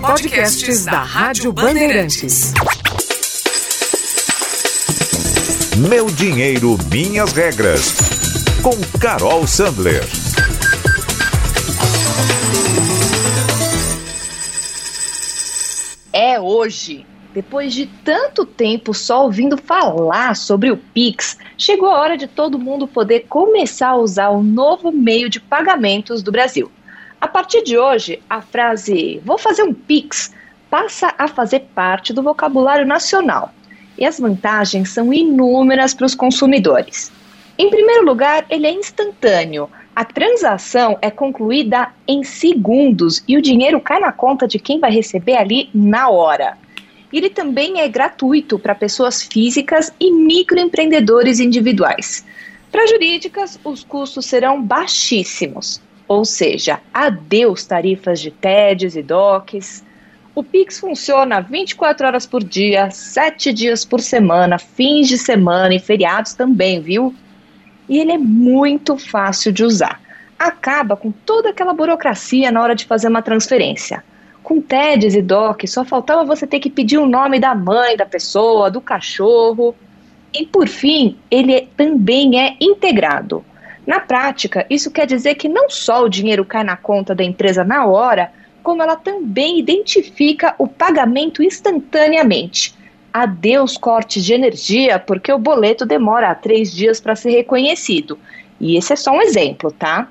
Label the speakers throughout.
Speaker 1: Podcasts da Rádio Bandeirantes.
Speaker 2: Meu dinheiro, minhas regras. Com Carol Sandler.
Speaker 3: É hoje. Depois de tanto tempo só ouvindo falar sobre o Pix, chegou a hora de todo mundo poder começar a usar o novo meio de pagamentos do Brasil. A partir de hoje, a frase vou fazer um Pix passa a fazer parte do vocabulário nacional. E as vantagens são inúmeras para os consumidores. Em primeiro lugar, ele é instantâneo. A transação é concluída em segundos e o dinheiro cai na conta de quem vai receber ali na hora. Ele também é gratuito para pessoas físicas e microempreendedores individuais. Para jurídicas, os custos serão baixíssimos, ou seja, adeus tarifas de TEDs e DOCs. O Pix funciona 24 horas por dia, 7 dias por semana, fins de semana e feriados também, viu? E ele é muito fácil de usar. Acaba com toda aquela burocracia na hora de fazer uma transferência. Com TEDs e DOC, só faltava você ter que pedir o nome da mãe da pessoa, do cachorro. E por fim, ele também é integrado. Na prática, isso quer dizer que não só o dinheiro cai na conta da empresa na hora, como ela também identifica o pagamento instantaneamente. Adeus cortes de energia, porque o boleto demora três dias para ser reconhecido. E esse é só um exemplo, tá?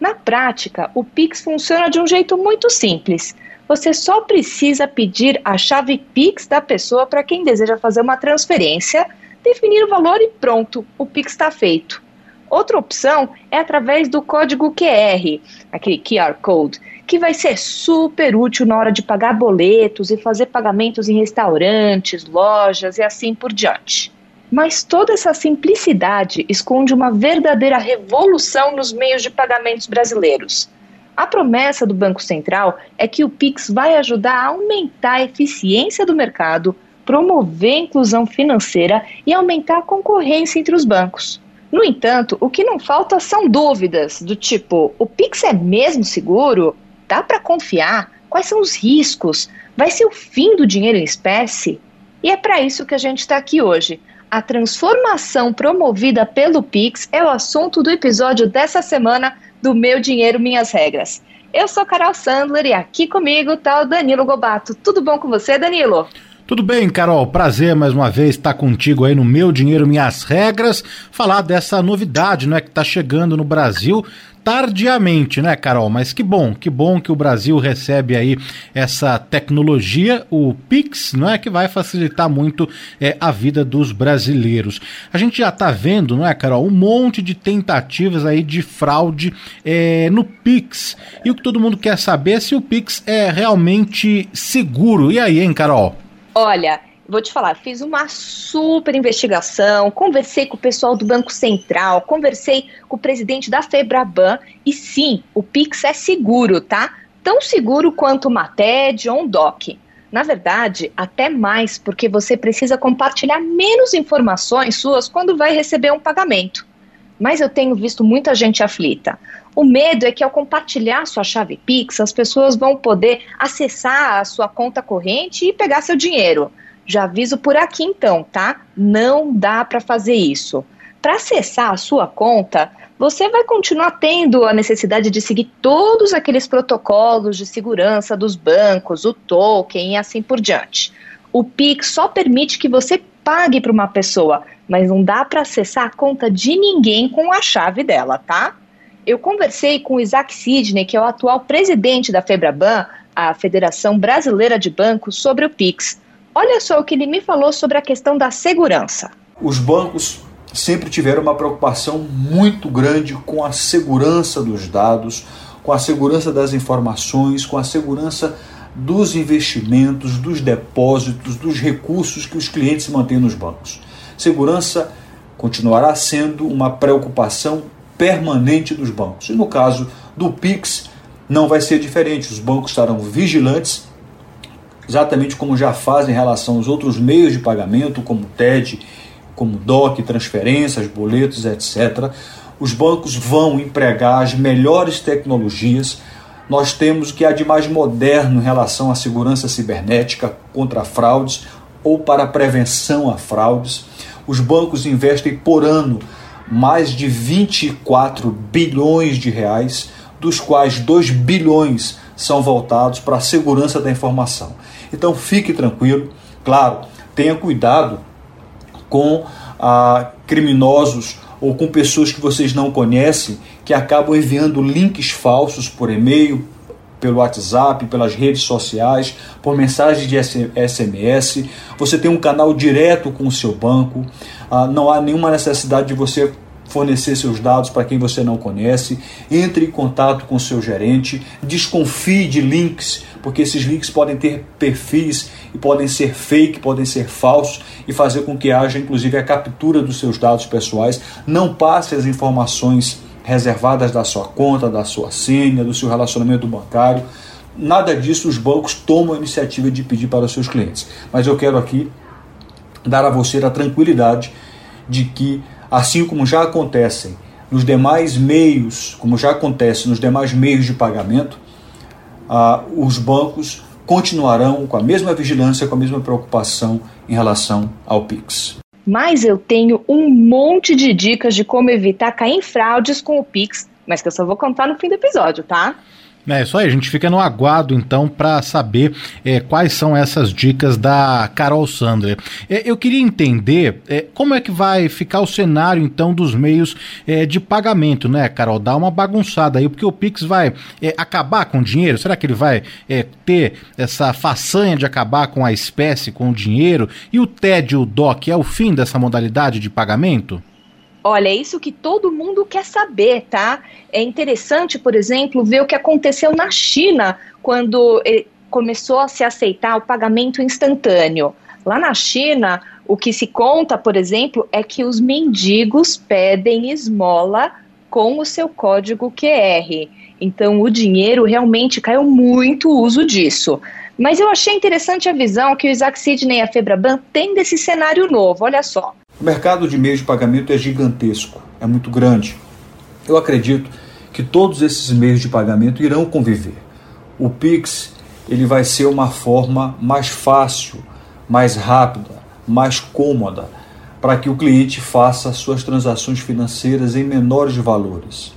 Speaker 3: Na prática, o Pix funciona de um jeito muito simples. Você só precisa pedir a chave Pix da pessoa para quem deseja fazer uma transferência, definir o valor e pronto, o Pix está feito. Outra opção é através do código QR, aquele QR Code, que vai ser super útil na hora de pagar boletos e fazer pagamentos em restaurantes, lojas e assim por diante. Mas toda essa simplicidade esconde uma verdadeira revolução nos meios de pagamentos brasileiros. A promessa do Banco Central é que o Pix vai ajudar a aumentar a eficiência do mercado, promover a inclusão financeira e aumentar a concorrência entre os bancos. No entanto, o que não falta são dúvidas do tipo: o Pix é mesmo seguro? Dá para confiar? Quais são os riscos? Vai ser o fim do dinheiro em espécie? E é para isso que a gente está aqui hoje. A transformação promovida pelo Pix é o assunto do episódio dessa semana do Meu Dinheiro Minhas Regras. Eu sou Carol Sandler e aqui comigo está o Danilo Gobato. Tudo bom com você, Danilo?
Speaker 4: Tudo bem, Carol? Prazer mais uma vez estar contigo aí no Meu Dinheiro Minhas Regras, falar dessa novidade, né, que está chegando no Brasil tardiamente, né, Carol? Mas que bom, que bom que o Brasil recebe aí essa tecnologia, o Pix, não é que vai facilitar muito é, a vida dos brasileiros. A gente já está vendo, não é, Carol, um monte de tentativas aí de fraude é, no Pix. E o que todo mundo quer saber é se o Pix é realmente seguro. E aí, hein, Carol?
Speaker 3: Olha, vou te falar, fiz uma super investigação, conversei com o pessoal do Banco Central, conversei com o presidente da Febraban e sim, o Pix é seguro, tá? Tão seguro quanto uma TED ou um DOC. Na verdade, até mais, porque você precisa compartilhar menos informações suas quando vai receber um pagamento. Mas eu tenho visto muita gente aflita. O medo é que ao compartilhar sua chave Pix, as pessoas vão poder acessar a sua conta corrente e pegar seu dinheiro. Já aviso por aqui então, tá? Não dá para fazer isso. Para acessar a sua conta, você vai continuar tendo a necessidade de seguir todos aqueles protocolos de segurança dos bancos, o token e assim por diante. O Pix só permite que você pague para uma pessoa, mas não dá para acessar a conta de ninguém com a chave dela, tá? Eu conversei com o Isaac Sidney, que é o atual presidente da Febraban, a Federação Brasileira de Bancos, sobre o Pix. Olha só o que ele me falou sobre a questão da segurança.
Speaker 5: Os bancos sempre tiveram uma preocupação muito grande com a segurança dos dados, com a segurança das informações, com a segurança dos investimentos, dos depósitos, dos recursos que os clientes mantêm nos bancos. Segurança continuará sendo uma preocupação permanente dos bancos. E no caso do Pix, não vai ser diferente. Os bancos estarão vigilantes, exatamente como já fazem em relação aos outros meios de pagamento, como TED, como DOC, transferências, boletos, etc. Os bancos vão empregar as melhores tecnologias nós temos o que há de mais moderno em relação à segurança cibernética contra fraudes ou para prevenção a fraudes. Os bancos investem por ano mais de 24 bilhões de reais, dos quais 2 bilhões são voltados para a segurança da informação. Então fique tranquilo, claro, tenha cuidado com ah, criminosos ou com pessoas que vocês não conhecem que acabam enviando links falsos por e-mail, pelo WhatsApp, pelas redes sociais, por mensagem de SMS. Você tem um canal direto com o seu banco. Ah, não há nenhuma necessidade de você fornecer seus dados para quem você não conhece, entre em contato com seu gerente, desconfie de links, porque esses links podem ter perfis e podem ser fake, podem ser falsos e fazer com que haja inclusive a captura dos seus dados pessoais. Não passe as informações reservadas da sua conta, da sua senha, do seu relacionamento bancário. Nada disso os bancos tomam a iniciativa de pedir para os seus clientes. Mas eu quero aqui dar a você a tranquilidade de que assim como já acontecem nos demais meios, como já acontece nos demais meios de pagamento, ah, os bancos continuarão com a mesma vigilância, com a mesma preocupação em relação ao Pix.
Speaker 3: Mas eu tenho um monte de dicas de como evitar cair em fraudes com o Pix, mas que eu só vou contar no fim do episódio, tá?
Speaker 4: É isso aí, a gente fica no aguardo então para saber é, quais são essas dicas da Carol Sandler. É, eu queria entender é, como é que vai ficar o cenário então dos meios é, de pagamento, né, Carol? Dá uma bagunçada aí, porque o Pix vai é, acabar com o dinheiro? Será que ele vai é, ter essa façanha de acabar com a espécie, com o dinheiro? E o TED, o DOC, é o fim dessa modalidade de pagamento?
Speaker 3: Olha, é isso que todo mundo quer saber, tá? É interessante, por exemplo, ver o que aconteceu na China quando eh, começou a se aceitar o pagamento instantâneo. Lá na China, o que se conta, por exemplo, é que os mendigos pedem esmola com o seu código QR. Então, o dinheiro realmente caiu muito o uso disso. Mas eu achei interessante a visão que o Isaac Sidney e a Febraban têm desse cenário novo. Olha só.
Speaker 5: O mercado de meios de pagamento é gigantesco, é muito grande. Eu acredito que todos esses meios de pagamento irão conviver. O Pix ele vai ser uma forma mais fácil, mais rápida, mais cômoda para que o cliente faça suas transações financeiras em menores valores.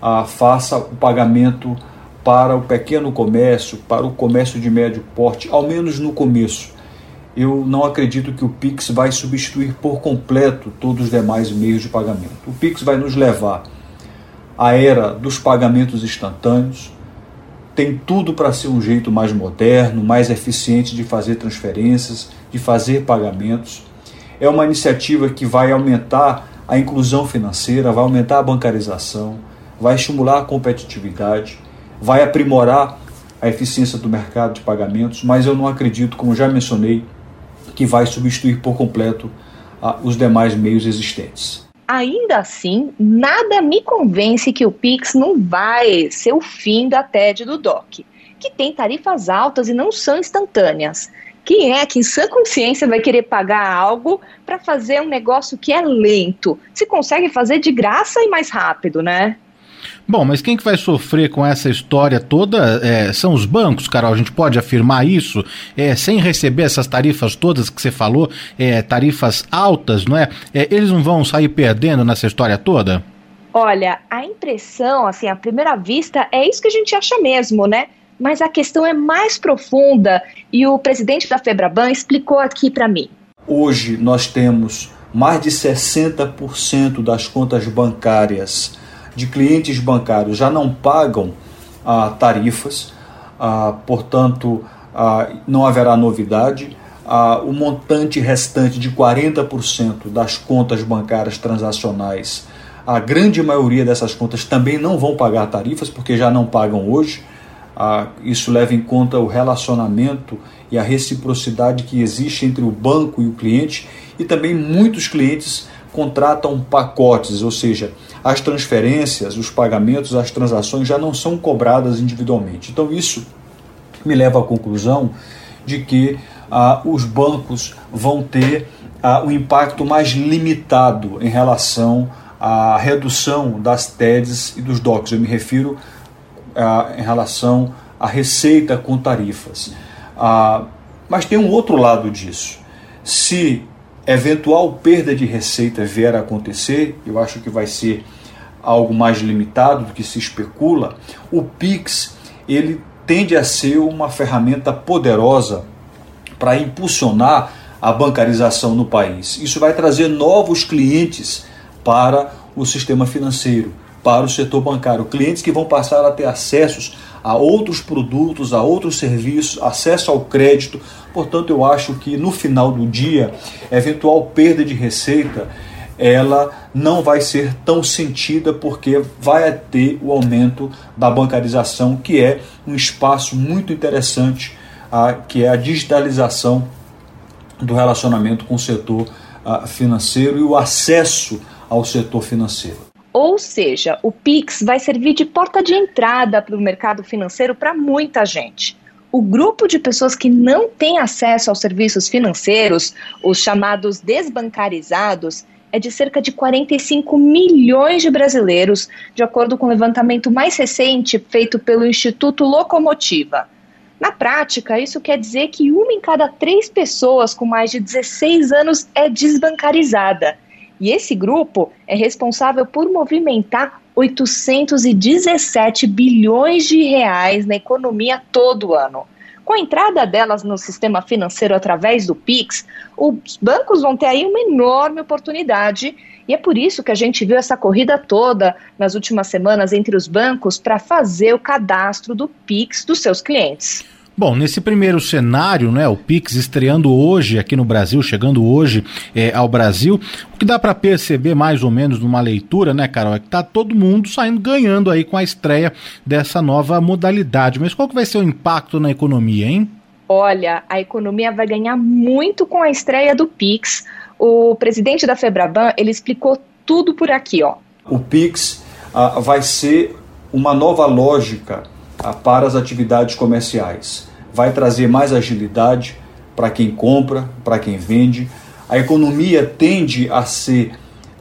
Speaker 5: Ah, faça o pagamento para o pequeno comércio, para o comércio de médio porte, ao menos no começo eu não acredito que o Pix vai substituir por completo todos os demais meios de pagamento. O Pix vai nos levar à era dos pagamentos instantâneos, tem tudo para ser um jeito mais moderno, mais eficiente de fazer transferências, de fazer pagamentos. É uma iniciativa que vai aumentar a inclusão financeira, vai aumentar a bancarização, vai estimular a competitividade, vai aprimorar a eficiência do mercado de pagamentos, mas eu não acredito, como já mencionei, que vai substituir por completo ah, os demais meios existentes.
Speaker 3: Ainda assim, nada me convence que o Pix não vai ser o fim da TED do DOC, que tem tarifas altas e não são instantâneas. Quem é que em sã consciência vai querer pagar algo para fazer um negócio que é lento? Se consegue fazer de graça e mais rápido, né?
Speaker 4: Bom, mas quem que vai sofrer com essa história toda é, são os bancos, Carol. A gente pode afirmar isso é, sem receber essas tarifas todas que você falou, é, tarifas altas, não é? é? Eles não vão sair perdendo nessa história toda?
Speaker 3: Olha, a impressão, assim, à primeira vista, é isso que a gente acha mesmo, né? Mas a questão é mais profunda e o presidente da Febraban explicou aqui para mim.
Speaker 5: Hoje nós temos mais de 60% das contas bancárias de clientes bancários já não pagam ah, tarifas, ah, portanto, ah, não haverá novidade. Ah, o montante restante de 40% das contas bancárias transacionais, a grande maioria dessas contas também não vão pagar tarifas, porque já não pagam hoje. Ah, isso leva em conta o relacionamento e a reciprocidade que existe entre o banco e o cliente, e também muitos clientes contratam pacotes, ou seja, as transferências, os pagamentos, as transações já não são cobradas individualmente. Então, isso me leva à conclusão de que ah, os bancos vão ter ah, um impacto mais limitado em relação à redução das TEDs e dos DOCs. Eu me refiro ah, em relação à receita com tarifas. Ah, mas tem um outro lado disso. Se eventual perda de receita vier a acontecer, eu acho que vai ser algo mais limitado do que se especula, o Pix ele tende a ser uma ferramenta poderosa para impulsionar a bancarização no país. Isso vai trazer novos clientes para o sistema financeiro, para o setor bancário, clientes que vão passar a ter acessos a outros produtos, a outros serviços, acesso ao crédito. Portanto, eu acho que no final do dia, eventual perda de receita ela não vai ser tão sentida porque vai ter o aumento da bancarização, que é um espaço muito interessante, a, que é a digitalização do relacionamento com o setor a, financeiro e o acesso ao setor financeiro.
Speaker 3: Ou seja, o Pix vai servir de porta de entrada para o mercado financeiro para muita gente. O grupo de pessoas que não tem acesso aos serviços financeiros, os chamados desbancarizados, é de cerca de 45 milhões de brasileiros, de acordo com o levantamento mais recente feito pelo Instituto Locomotiva. Na prática, isso quer dizer que uma em cada três pessoas com mais de 16 anos é desbancarizada. E esse grupo é responsável por movimentar 817 bilhões de reais na economia todo ano. Com a entrada delas no sistema financeiro através do Pix, os bancos vão ter aí uma enorme oportunidade. E é por isso que a gente viu essa corrida toda nas últimas semanas entre os bancos para fazer o cadastro do Pix dos seus clientes.
Speaker 4: Bom, nesse primeiro cenário, né, o Pix estreando hoje aqui no Brasil, chegando hoje é, ao Brasil, o que dá para perceber mais ou menos numa leitura, né, Carol, é que tá todo mundo saindo ganhando aí com a estreia dessa nova modalidade. Mas qual que vai ser o impacto na economia, hein?
Speaker 3: Olha, a economia vai ganhar muito com a estreia do Pix. O presidente da Febraban, ele explicou tudo por aqui, ó.
Speaker 5: O Pix ah, vai ser uma nova lógica para as atividades comerciais. Vai trazer mais agilidade para quem compra, para quem vende. A economia tende a ser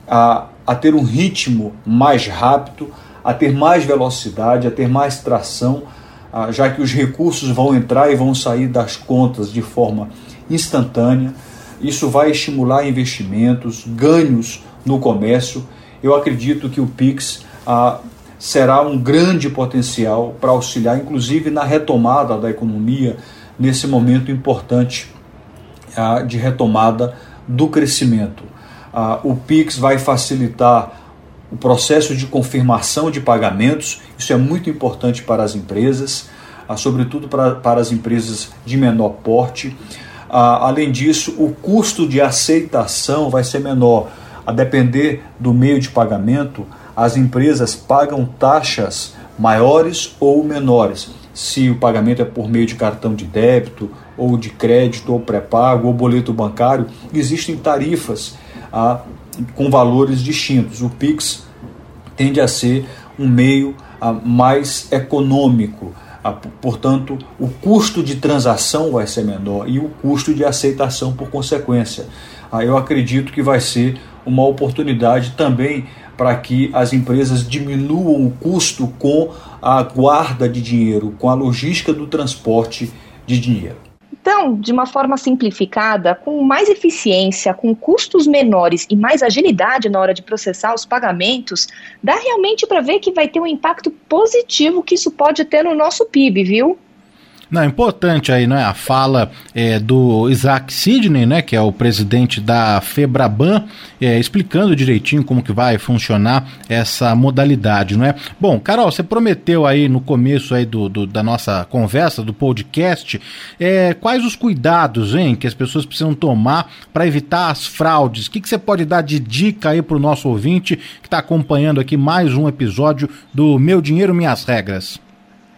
Speaker 5: a, a ter um ritmo mais rápido, a ter mais velocidade, a ter mais tração, já que os recursos vão entrar e vão sair das contas de forma instantânea. Isso vai estimular investimentos, ganhos no comércio. Eu acredito que o Pix será um grande potencial para auxiliar, inclusive, na retomada da economia nesse momento importante ah, de retomada do crescimento. Ah, o PIX vai facilitar o processo de confirmação de pagamentos, isso é muito importante para as empresas, ah, sobretudo para, para as empresas de menor porte. além disso, o custo de aceitação vai ser menor, a depender do meio de pagamento as empresas pagam taxas maiores ou menores. Se o pagamento é por meio de cartão de débito, ou de crédito, ou pré-pago, ou boleto bancário, existem tarifas ah, com valores distintos. O Pix tende a ser um meio ah, mais econômico. Ah, portanto, o custo de transação vai ser menor e o custo de aceitação por consequência. Ah, eu acredito que vai ser uma oportunidade também para que as empresas diminuam o custo com a guarda de dinheiro, com a logística do transporte de dinheiro.
Speaker 3: Então, de uma forma simplificada, com mais eficiência, com custos menores e mais agilidade na hora de processar os pagamentos, dá realmente para ver que vai ter um impacto positivo que isso pode ter no nosso PIB, viu?
Speaker 4: Não, é importante aí, né, a fala é, do Isaac Sidney, né, que é o presidente da Febraban, é, explicando direitinho como que vai funcionar essa modalidade, não é? Bom, Carol, você prometeu aí no começo aí do, do da nossa conversa, do podcast, é, quais os cuidados, hein, que as pessoas precisam tomar para evitar as fraudes? O que, que você pode dar de dica aí para o nosso ouvinte que está acompanhando aqui mais um episódio do Meu Dinheiro Minhas Regras?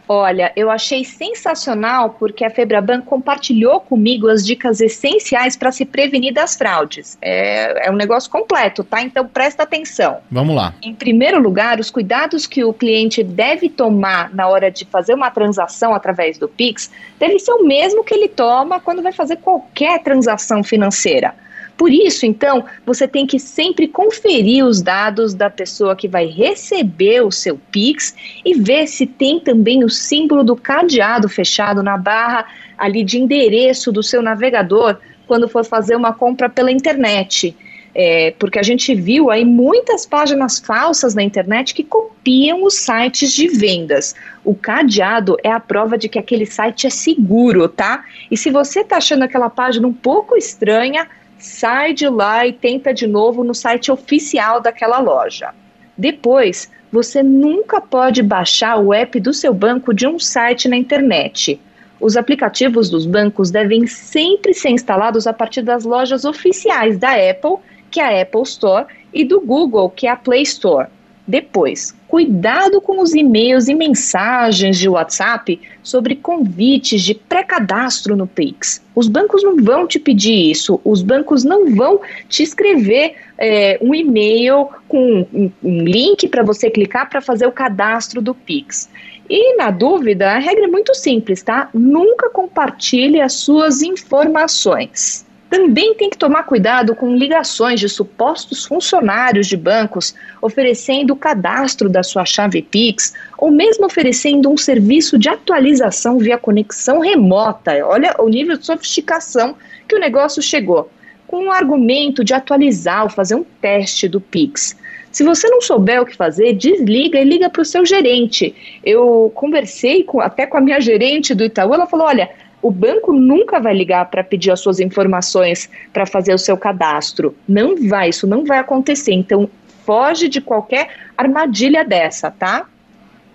Speaker 3: Olha, eu achei sensacional porque a Febraban compartilhou comigo as dicas essenciais para se prevenir das fraudes. É, é, um negócio completo, tá? Então presta atenção.
Speaker 4: Vamos lá.
Speaker 3: Em primeiro lugar, os cuidados que o cliente deve tomar na hora de fazer uma transação através do Pix deve ser o mesmo que ele toma quando vai fazer qualquer transação financeira. Por isso, então, você tem que sempre conferir os dados da pessoa que vai receber o seu Pix e ver se tem também o símbolo do cadeado fechado na barra ali de endereço do seu navegador quando for fazer uma compra pela internet. É, porque a gente viu aí muitas páginas falsas na internet que copiam os sites de vendas. O cadeado é a prova de que aquele site é seguro, tá? E se você tá achando aquela página um pouco estranha, sai de lá e tenta de novo no site oficial daquela loja. Depois, você nunca pode baixar o app do seu banco de um site na internet. Os aplicativos dos bancos devem sempre ser instalados a partir das lojas oficiais da Apple, que é a Apple Store, e do Google, que é a Play Store. Depois, cuidado com os e-mails e mensagens de WhatsApp sobre convites de pré-cadastro no Pix. Os bancos não vão te pedir isso, os bancos não vão te escrever é, um e-mail com um, um link para você clicar para fazer o cadastro do Pix. E na dúvida, a regra é muito simples, tá? Nunca compartilhe as suas informações. Também tem que tomar cuidado com ligações de supostos funcionários de bancos oferecendo o cadastro da sua chave Pix ou mesmo oferecendo um serviço de atualização via conexão remota. Olha o nível de sofisticação que o negócio chegou. Com o argumento de atualizar ou fazer um teste do Pix. Se você não souber o que fazer, desliga e liga para o seu gerente. Eu conversei com, até com a minha gerente do Itaú, ela falou: olha, o banco nunca vai ligar para pedir as suas informações para fazer o seu cadastro. Não vai, isso não vai acontecer. Então, foge de qualquer armadilha dessa, tá?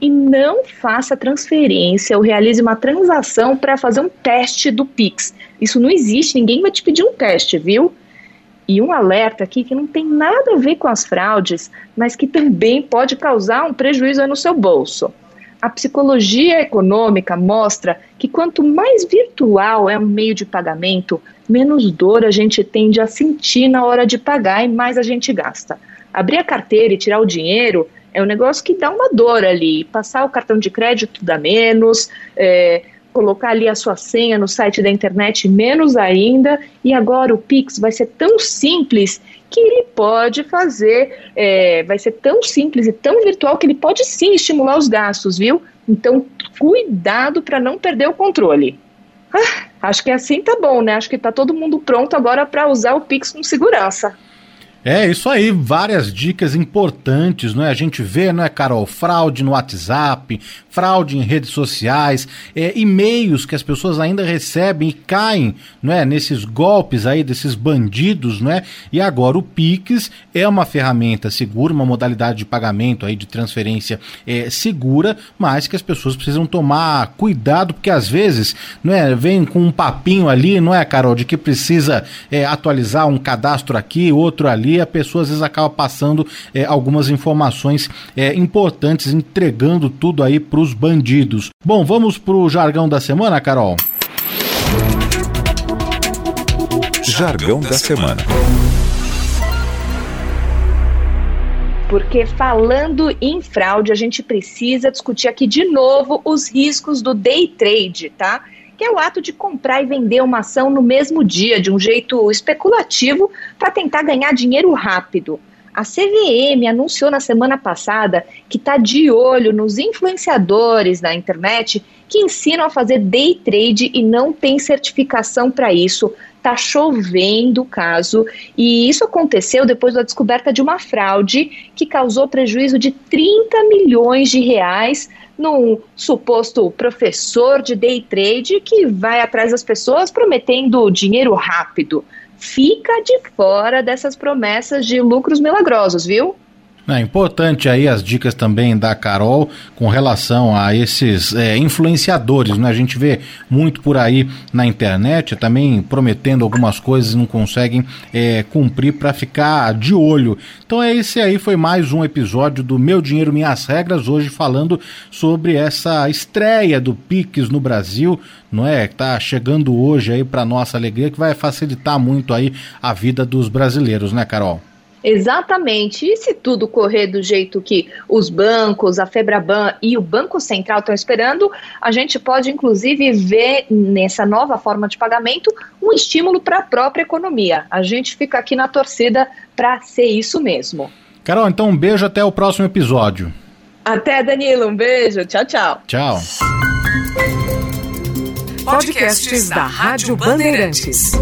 Speaker 3: E não faça transferência ou realize uma transação para fazer um teste do Pix. Isso não existe, ninguém vai te pedir um teste, viu? E um alerta aqui que não tem nada a ver com as fraudes, mas que também pode causar um prejuízo no seu bolso. A psicologia econômica mostra que quanto mais virtual é um meio de pagamento, menos dor a gente tende a sentir na hora de pagar e mais a gente gasta. Abrir a carteira e tirar o dinheiro é um negócio que dá uma dor ali. Passar o cartão de crédito dá menos, é, colocar ali a sua senha no site da internet, menos ainda. E agora o Pix vai ser tão simples que ele pode fazer, é, vai ser tão simples e tão virtual que ele pode sim estimular os gastos, viu? Então, cuidado para não perder o controle. Ah, acho que assim tá bom, né? Acho que tá todo mundo pronto agora para usar o Pix com segurança.
Speaker 4: É, isso aí, várias dicas importantes, não é? A gente vê, não é, Carol, fraude no WhatsApp, fraude em redes sociais, é, e-mails que as pessoas ainda recebem e caem, não é, nesses golpes aí desses bandidos, não é? E agora o Pix é uma ferramenta segura, uma modalidade de pagamento aí de transferência é, segura, mas que as pessoas precisam tomar cuidado porque às vezes, não é, vem com um papinho ali, não é, Carol, de que precisa é, atualizar um cadastro aqui, outro ali a pessoa às vezes acaba passando é, algumas informações é, importantes, entregando tudo aí para os bandidos. Bom, vamos para o jargão da semana, Carol?
Speaker 2: Jargão da semana.
Speaker 3: Porque falando em fraude, a gente precisa discutir aqui de novo os riscos do day trade, tá? Que é o ato de comprar e vender uma ação no mesmo dia, de um jeito especulativo, para tentar ganhar dinheiro rápido. A CVM anunciou na semana passada que está de olho nos influenciadores na internet que ensinam a fazer day trade e não tem certificação para isso. Está chovendo o caso e isso aconteceu depois da descoberta de uma fraude que causou prejuízo de 30 milhões de reais num suposto professor de day trade que vai atrás das pessoas prometendo dinheiro rápido. Fica de fora dessas promessas de lucros milagrosos, viu?
Speaker 4: É importante aí as dicas também da Carol com relação a esses é, influenciadores, né? A gente vê muito por aí na internet também prometendo algumas coisas e não conseguem é, cumprir para ficar de olho. Então é esse aí foi mais um episódio do Meu Dinheiro Minhas Regras, hoje falando sobre essa estreia do Pix no Brasil, não é? Que tá chegando hoje aí para nossa alegria que vai facilitar muito aí a vida dos brasileiros, né, Carol?
Speaker 3: Exatamente. E se tudo correr do jeito que os bancos, a Febraban e o Banco Central estão esperando, a gente pode inclusive ver nessa nova forma de pagamento um estímulo para a própria economia. A gente fica aqui na torcida para ser isso mesmo.
Speaker 4: Carol, então um beijo até o próximo episódio.
Speaker 3: Até, Danilo. Um beijo. Tchau, tchau.
Speaker 4: Tchau.
Speaker 1: Podcasts da Rádio Bandeirantes.